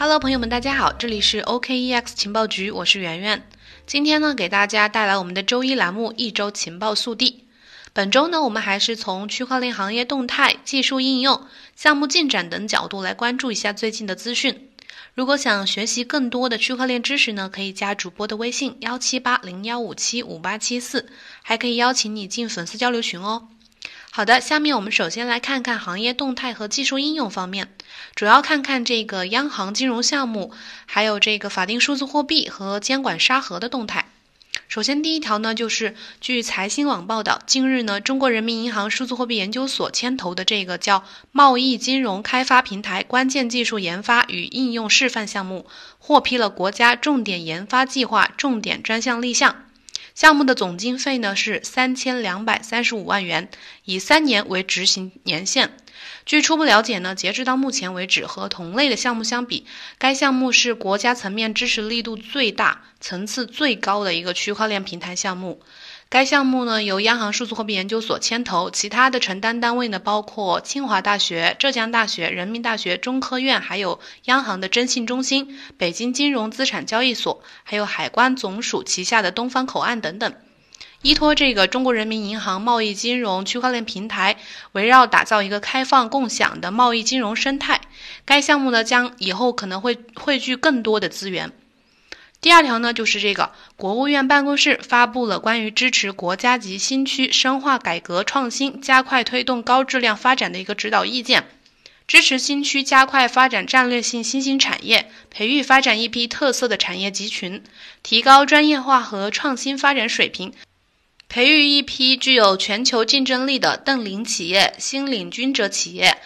Hello，朋友们，大家好，这里是 OKEX 情报局，我是圆圆。今天呢，给大家带来我们的周一栏目一周情报速递。本周呢，我们还是从区块链行业动态、技术应用、项目进展等角度来关注一下最近的资讯。如果想学习更多的区块链知识呢，可以加主播的微信幺七八零幺五七五八七四，还可以邀请你进粉丝交流群哦。好的，下面我们首先来看看行业动态和技术应用方面，主要看看这个央行金融项目，还有这个法定数字货币和监管沙盒的动态。首先，第一条呢，就是据财新网报道，近日呢，中国人民银行数字货币研究所牵头的这个叫贸易金融开发平台关键技术研发与应用示范项目，获批了国家重点研发计划重点专项立项。项目的总经费呢是三千两百三十五万元，以三年为执行年限。据初步了解呢，截至到目前为止，和同类的项目相比，该项目是国家层面支持力度最大、层次最高的一个区块链平台项目。该项目呢由央行数字货币研究所牵头，其他的承担单位呢包括清华大学、浙江大学、人民大学、中科院，还有央行的征信中心、北京金融资产交易所，还有海关总署旗下的东方口岸等等。依托这个中国人民银行贸易金融区块链平台，围绕打造一个开放共享的贸易金融生态，该项目呢将以后可能会汇聚更多的资源。第二条呢，就是这个国务院办公室发布了关于支持国家级新区深化改革创新、加快推动高质量发展的一个指导意见，支持新区加快发展战略性新兴产业，培育发展一批特色的产业集群，提高专业化和创新发展水平，培育一批具有全球竞争力的瞪羚企业、新领军者企业、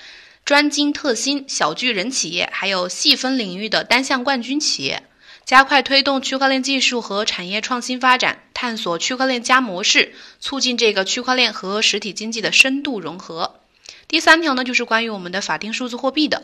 专精特新小巨人企业，还有细分领域的单项冠军企业。加快推动区块链技术和产业创新发展，探索区块链加模式，促进这个区块链和实体经济的深度融合。第三条呢，就是关于我们的法定数字货币的。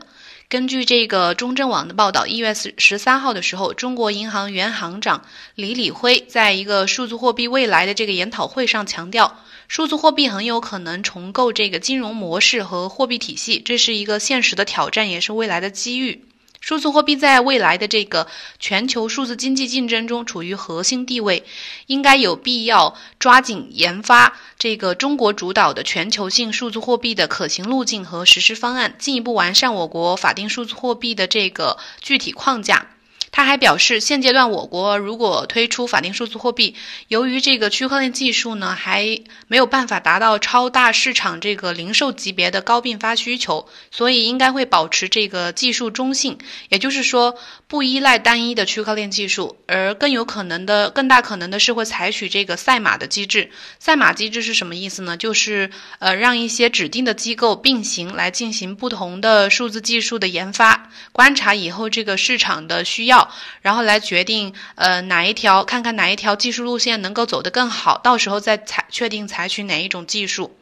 根据这个中证网的报道，一月十十三号的时候，中国银行原行长李李辉在一个数字货币未来的这个研讨会上强调，数字货币很有可能重构这个金融模式和货币体系，这是一个现实的挑战，也是未来的机遇。数字货币在未来的这个全球数字经济竞争中处于核心地位，应该有必要抓紧研发这个中国主导的全球性数字货币的可行路径和实施方案，进一步完善我国法定数字货币的这个具体框架。他还表示，现阶段我国如果推出法定数字货币，由于这个区块链技术呢还没有办法达到超大市场这个零售级别的高并发需求，所以应该会保持这个技术中性，也就是说不依赖单一的区块链技术，而更有可能的、更大可能的是会采取这个赛马的机制。赛马机制是什么意思呢？就是呃让一些指定的机构并行来进行不同的数字技术的研发，观察以后这个市场的需要。然后来决定，呃，哪一条看看哪一条技术路线能够走得更好，到时候再采确定采取哪一种技术。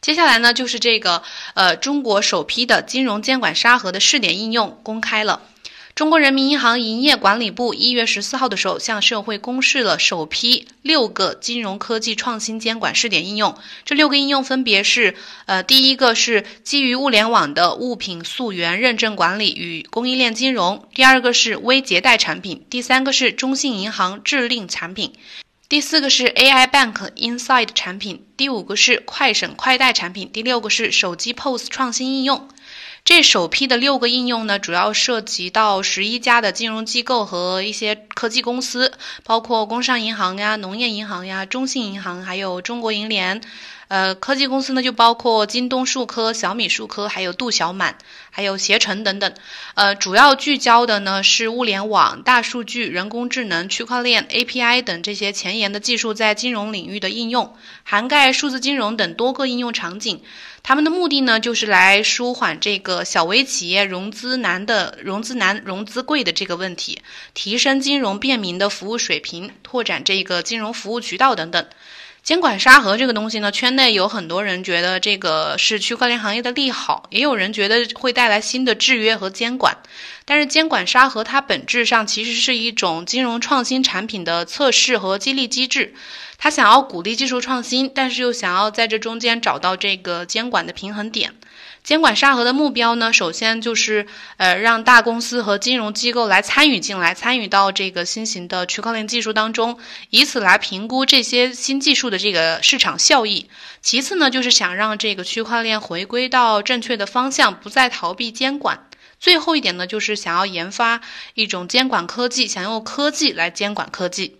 接下来呢，就是这个，呃，中国首批的金融监管沙盒的试点应用公开了。中国人民银行营业管理部一月十四号的时候向社会公示了首批六个金融科技创新监管试点应用。这六个应用分别是：呃，第一个是基于物联网的物品溯源认证管理与供应链金融；第二个是微借贷产品；第三个是中信银行智令产品；第四个是 AI Bank Inside 产品；第五个是快审快贷产品；第六个是手机 POS 创新应用。这首批的六个应用呢，主要涉及到十一家的金融机构和一些科技公司，包括工商银行呀、农业银行呀、中信银行，还有中国银联。呃，科技公司呢就包括京东数科、小米数科，还有度小满，还有携程等等。呃，主要聚焦的呢是物联网、大数据、人工智能、区块链、API 等这些前沿的技术在金融领域的应用，涵盖数字金融等多个应用场景。他们的目的呢就是来舒缓这个小微企业融资难的融资难、融资贵的这个问题，提升金融便民的服务水平，拓展这个金融服务渠道等等。监管沙盒这个东西呢，圈内有很多人觉得这个是区块链行业的利好，也有人觉得会带来新的制约和监管。但是监管沙盒它本质上其实是一种金融创新产品的测试和激励机制，他想要鼓励技术创新，但是又想要在这中间找到这个监管的平衡点。监管沙盒的目标呢，首先就是呃让大公司和金融机构来参与进来，参与到这个新型的区块链技术当中，以此来评估这些新技术的这个市场效益。其次呢，就是想让这个区块链回归到正确的方向，不再逃避监管。最后一点呢，就是想要研发一种监管科技，想用科技来监管科技。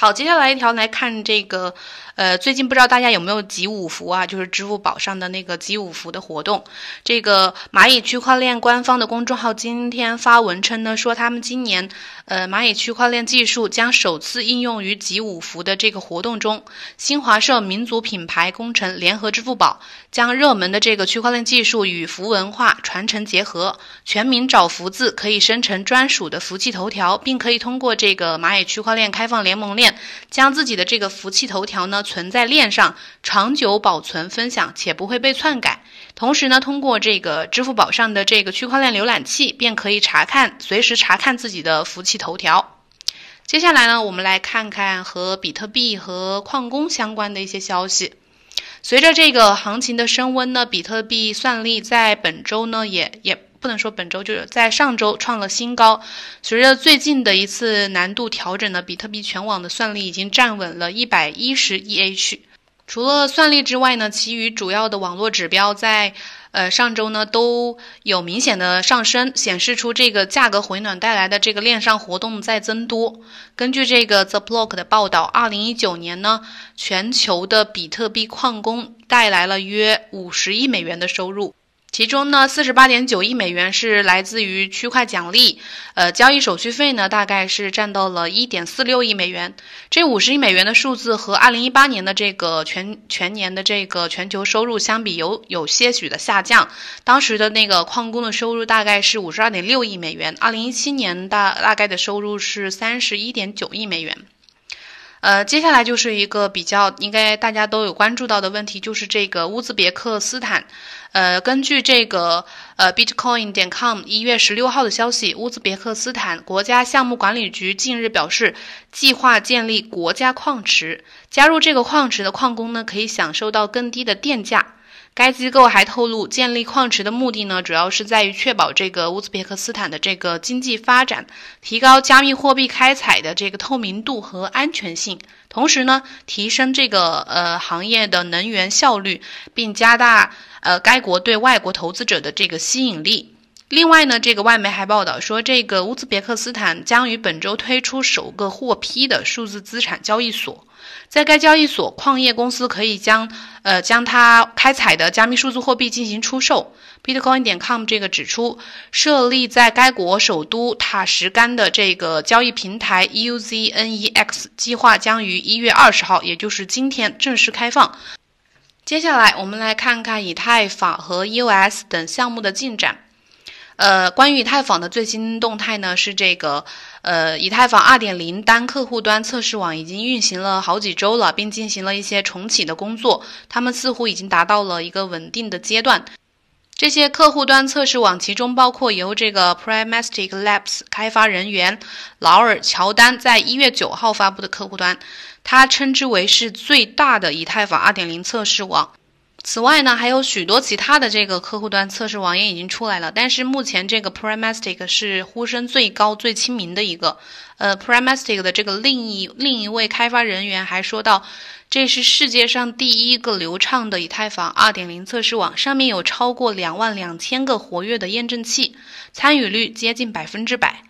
好，接下来一条来看这个，呃，最近不知道大家有没有集五福啊？就是支付宝上的那个集五福的活动。这个蚂蚁区块链官方的公众号今天发文称呢，说他们今年，呃，蚂蚁区块链技术将首次应用于集五福的这个活动中。新华社民族品牌工程联合支付宝将热门的这个区块链技术与福文化传承结合，全民找福字可以生成专属的福气头条，并可以通过这个蚂蚁区块链开放联盟链。将自己的这个福气头条呢存在链上，长久保存分享，且不会被篡改。同时呢，通过这个支付宝上的这个区块链浏览器，便可以查看随时查看自己的福气头条。接下来呢，我们来看看和比特币和矿工相关的一些消息。随着这个行情的升温呢，比特币算力在本周呢也也。不能说本周就是在上周创了新高。随着最近的一次难度调整呢，比特币全网的算力已经站稳了一百一十 EH。除了算力之外呢，其余主要的网络指标在呃上周呢都有明显的上升，显示出这个价格回暖带来的这个链上活动在增多。根据这个 The Block 的报道，二零一九年呢，全球的比特币矿工带来了约五十亿美元的收入。其中呢，四十八点九亿美元是来自于区块奖励，呃，交易手续费呢，大概是占到了一点四六亿美元。这五十亿美元的数字和二零一八年的这个全全年的这个全球收入相比，有有些许的下降。当时的那个矿工的收入大概是五十二点六亿美元，二零一七年大大概的收入是三十一点九亿美元。呃，接下来就是一个比较应该大家都有关注到的问题，就是这个乌兹别克斯坦。呃，根据这个呃 Bitcoin 点 com 一月十六号的消息，乌兹别克斯坦国家项目管理局近日表示，计划建立国家矿池。加入这个矿池的矿工呢，可以享受到更低的电价。该机构还透露，建立矿池的目的呢，主要是在于确保这个乌兹别克斯坦的这个经济发展，提高加密货币开采的这个透明度和安全性，同时呢，提升这个呃行业的能源效率，并加大呃该国对外国投资者的这个吸引力。另外呢，这个外媒还报道说，这个乌兹别克斯坦将于本周推出首个获批的数字资产交易所。在该交易所，矿业公司可以将呃将它开采的加密数字货币进行出售。Bitcoin 点 com 这个指出，设立在该国首都塔什干的这个交易平台 UZNEX 计划将于一月二十号，也就是今天正式开放。接下来，我们来看看以太坊和 EOS 等项目的进展。呃，关于以太坊的最新动态呢，是这个，呃，以太坊2.0单客户端测试网已经运行了好几周了，并进行了一些重启的工作，他们似乎已经达到了一个稳定的阶段。这些客户端测试网，其中包括由这个 Primastic Labs 开发人员劳尔·乔丹在一月九号发布的客户端，他称之为是最大的以太坊2.0测试网。此外呢，还有许多其他的这个客户端测试网也已经出来了，但是目前这个 Primastic 是呼声最高、最亲民的一个。呃，Primastic 的这个另一另一位开发人员还说到，这是世界上第一个流畅的以太坊2.0测试网，上面有超过两万两千个活跃的验证器，参与率接近百分之百。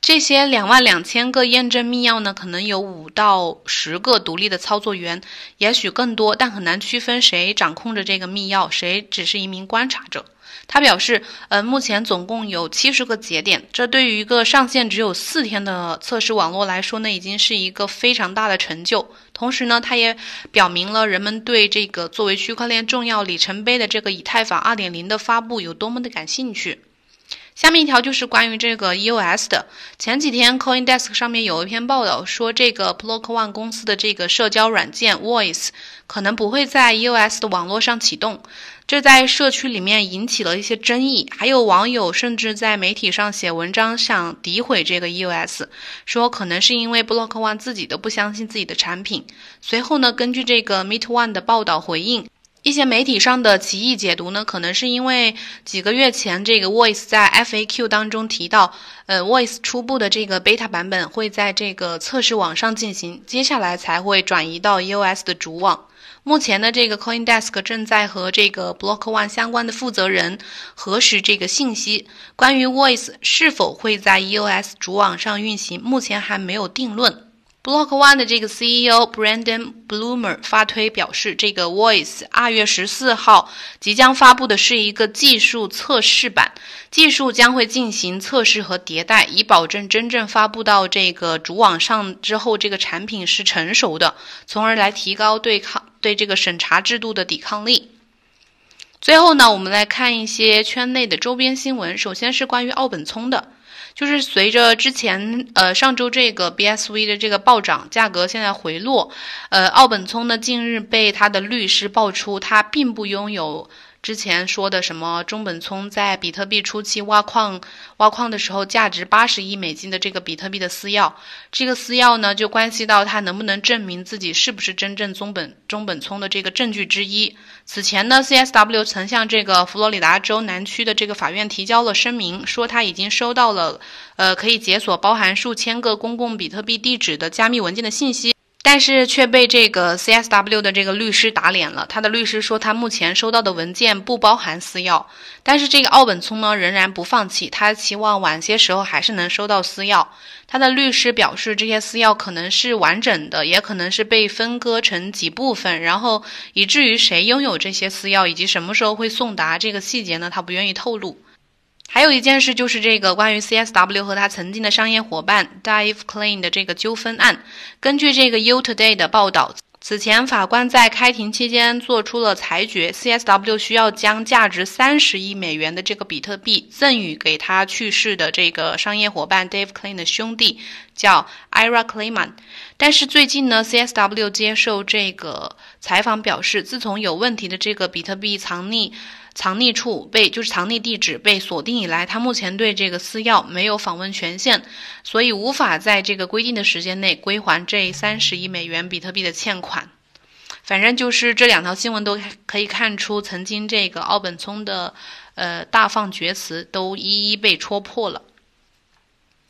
这些两万两千个验证密钥呢，可能有五到十个独立的操作员，也许更多，但很难区分谁掌控着这个密钥，谁只是一名观察者。他表示，呃，目前总共有七十个节点，这对于一个上线只有四天的测试网络来说呢，已经是一个非常大的成就。同时呢，他也表明了人们对这个作为区块链重要里程碑的这个以太坊二点零的发布有多么的感兴趣。下面一条就是关于这个 EOS 的。前几天 CoinDesk 上面有一篇报道说，这个 Block One 公司的这个社交软件 Voice 可能不会在 EOS 的网络上启动，这在社区里面引起了一些争议。还有网友甚至在媒体上写文章，想诋毁这个 EOS，说可能是因为 Block One 自己都不相信自己的产品。随后呢，根据这个 Meet One 的报道回应。一些媒体上的歧义解读呢，可能是因为几个月前这个 Voice 在 FAQ 当中提到，呃，Voice 初步的这个 beta 版本会在这个测试网上进行，接下来才会转移到 EOS 的主网。目前呢，这个 CoinDesk 正在和这个 Block One 相关的负责人核实这个信息，关于 Voice 是否会在 EOS 主网上运行，目前还没有定论。Block One 的这个 CEO Brandon Bloomer 发推表示，这个 Voice 二月十四号即将发布的是一个技术测试版，技术将会进行测试和迭代，以保证真正发布到这个主网上之后，这个产品是成熟的，从而来提高对抗对这个审查制度的抵抗力。最后呢，我们来看一些圈内的周边新闻，首先是关于奥本聪的。就是随着之前呃上周这个 BSV 的这个暴涨，价格现在回落，呃，奥本聪呢近日被他的律师爆出，他并不拥有。之前说的什么中本聪在比特币初期挖矿挖矿的时候，价值八十亿美金的这个比特币的私钥，这个私钥呢就关系到他能不能证明自己是不是真正中本中本聪的这个证据之一。此前呢，CSW 曾向这个佛罗里达州南区的这个法院提交了声明，说他已经收到了呃可以解锁包含数千个公共比特币地址的加密文件的信息。但是却被这个 CSW 的这个律师打脸了。他的律师说，他目前收到的文件不包含私钥。但是这个奥本聪呢，仍然不放弃，他期望晚些时候还是能收到私钥。他的律师表示，这些私钥可能是完整的，也可能是被分割成几部分，然后以至于谁拥有这些私钥以及什么时候会送达这个细节呢，他不愿意透露。还有一件事就是这个关于 CSW 和他曾经的商业伙伴 Dave Klein 的这个纠纷案。根据这个 U Today 的报道，此前法官在开庭期间做出了裁决，CSW 需要将价值三十亿美元的这个比特币赠予给他去世的这个商业伙伴 Dave Klein 的兄弟，叫 Ira Kleiman。但是最近呢，CSW 接受这个采访表示，自从有问题的这个比特币藏匿。藏匿处被就是藏匿地址被锁定以来，他目前对这个私钥没有访问权限，所以无法在这个规定的时间内归还这三十亿美元比特币的欠款。反正就是这两条新闻都可以看出，曾经这个奥本聪的呃大放厥词都一一被戳破了。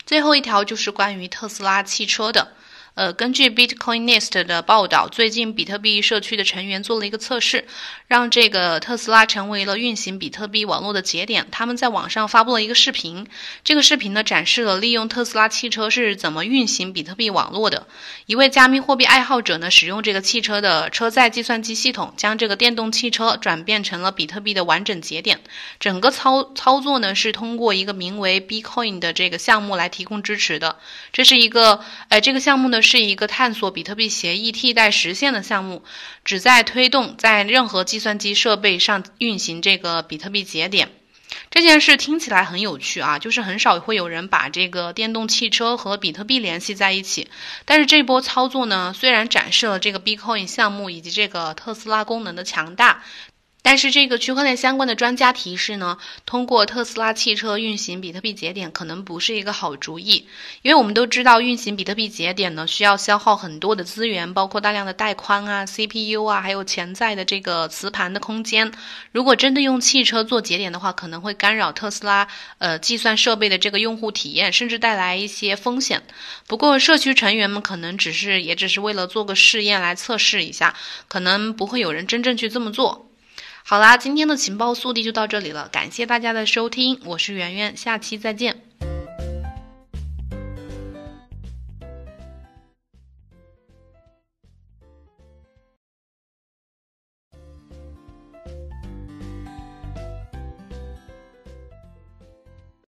最后一条就是关于特斯拉汽车的。呃，根据 Bitcoinist 的报道，最近比特币社区的成员做了一个测试，让这个特斯拉成为了运行比特币网络的节点。他们在网上发布了一个视频，这个视频呢展示了利用特斯拉汽车是怎么运行比特币网络的。一位加密货币爱好者呢，使用这个汽车的车载计算机系统，将这个电动汽车转变成了比特币的完整节点。整个操操作呢是通过一个名为 Bitcoin 的这个项目来提供支持的。这是一个，呃，这个项目呢。是一个探索比特币协议替代实现的项目，旨在推动在任何计算机设备上运行这个比特币节点。这件事听起来很有趣啊，就是很少会有人把这个电动汽车和比特币联系在一起。但是这波操作呢，虽然展示了这个 Bitcoin 项目以及这个特斯拉功能的强大。但是这个区块链相关的专家提示呢，通过特斯拉汽车运行比特币节点可能不是一个好主意，因为我们都知道运行比特币节点呢需要消耗很多的资源，包括大量的带宽啊、CPU 啊，还有潜在的这个磁盘的空间。如果真的用汽车做节点的话，可能会干扰特斯拉呃计算设备的这个用户体验，甚至带来一些风险。不过社区成员们可能只是也只是为了做个试验来测试一下，可能不会有人真正去这么做。好啦，今天的情报速递就到这里了，感谢大家的收听，我是圆圆，下期再见。